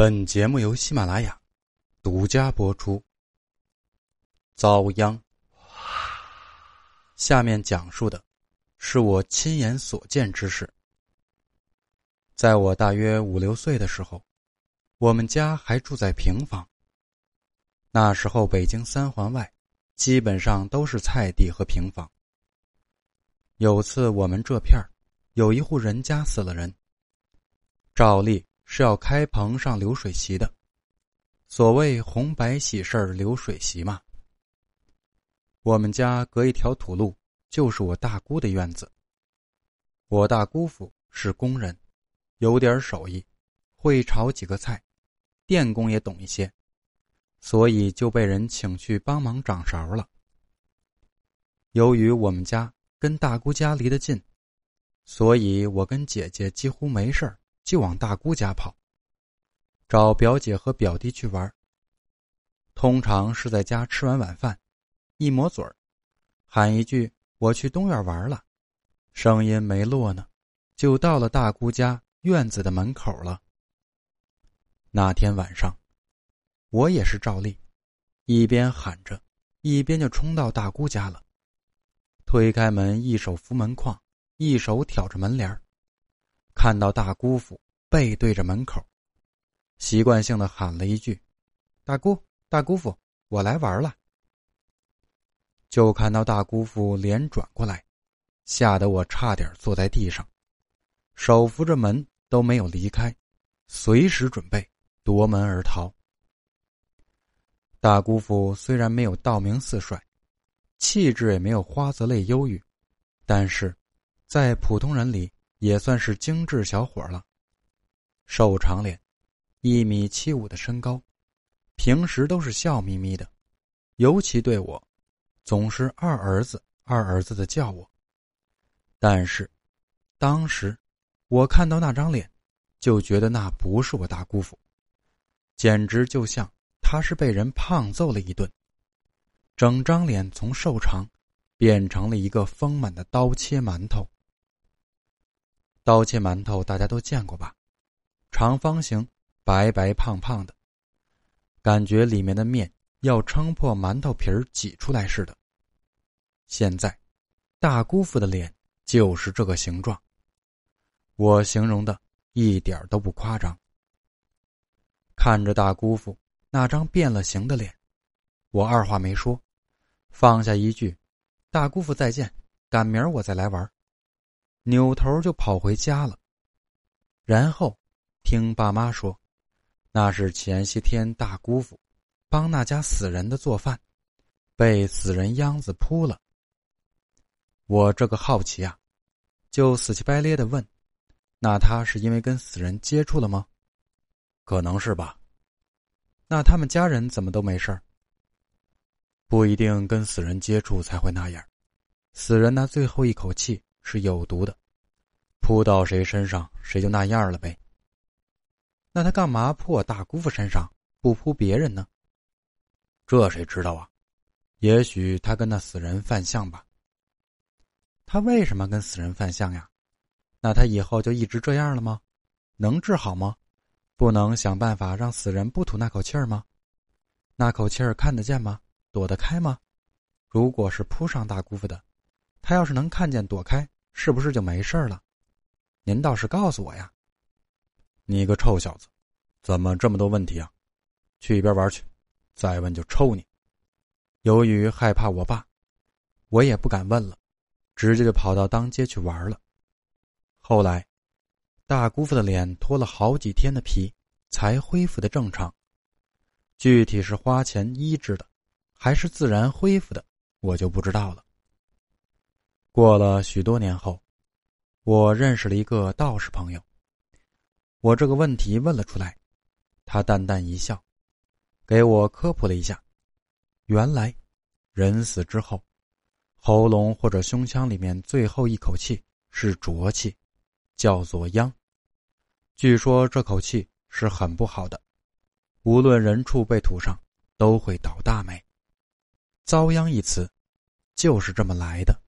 本节目由喜马拉雅独家播出。遭殃。下面讲述的是我亲眼所见之事。在我大约五六岁的时候，我们家还住在平房。那时候北京三环外基本上都是菜地和平房。有次我们这片有一户人家死了人，照例。是要开棚上流水席的，所谓红白喜事流水席嘛。我们家隔一条土路就是我大姑的院子。我大姑父是工人，有点手艺，会炒几个菜，电工也懂一些，所以就被人请去帮忙掌勺了。由于我们家跟大姑家离得近，所以我跟姐姐几乎没事儿。就往大姑家跑，找表姐和表弟去玩。通常是在家吃完晚饭，一抹嘴儿，喊一句“我去东院玩了”，声音没落呢，就到了大姑家院子的门口了。那天晚上，我也是照例，一边喊着，一边就冲到大姑家了。推开门，一手扶门框，一手挑着门帘儿。看到大姑父背对着门口，习惯性的喊了一句：“大姑，大姑父，我来玩了。”就看到大姑父脸转过来，吓得我差点坐在地上，手扶着门都没有离开，随时准备夺门而逃。大姑父虽然没有道明寺帅，气质也没有花泽类忧郁，但是，在普通人里。也算是精致小伙了，瘦长脸，一米七五的身高，平时都是笑眯眯的，尤其对我，总是二儿子二儿子的叫我。但是，当时我看到那张脸，就觉得那不是我大姑父，简直就像他是被人胖揍了一顿，整张脸从瘦长，变成了一个丰满的刀切馒头。刀切馒头大家都见过吧？长方形，白白胖胖的，感觉里面的面要撑破馒头皮儿挤出来似的。现在，大姑父的脸就是这个形状，我形容的一点都不夸张。看着大姑父那张变了形的脸，我二话没说，放下一句：“大姑父再见，赶明儿我再来玩。”扭头就跑回家了，然后听爸妈说，那是前些天大姑父帮那家死人的做饭，被死人秧子扑了。我这个好奇啊，就死乞白咧的问：“那他是因为跟死人接触了吗？”“可能是吧。”“那他们家人怎么都没事儿？”“不一定跟死人接触才会那样，死人那最后一口气。”是有毒的，扑到谁身上谁就那样了呗。那他干嘛扑我大姑父身上，不扑别人呢？这谁知道啊？也许他跟那死人犯相吧。他为什么跟死人犯相呀？那他以后就一直这样了吗？能治好吗？不能想办法让死人不吐那口气儿吗？那口气儿看得见吗？躲得开吗？如果是扑上大姑父的。他要是能看见躲开，是不是就没事了？您倒是告诉我呀！你个臭小子，怎么这么多问题啊？去一边玩去，再问就抽你！由于害怕我爸，我也不敢问了，直接就跑到当街去玩了。后来，大姑父的脸脱了好几天的皮，才恢复的正常。具体是花钱医治的，还是自然恢复的，我就不知道了。过了许多年后，我认识了一个道士朋友。我这个问题问了出来，他淡淡一笑，给我科普了一下。原来，人死之后，喉咙或者胸腔里面最后一口气是浊气，叫做殃。据说这口气是很不好的，无论人畜被吐上，都会倒大霉。遭殃一词，就是这么来的。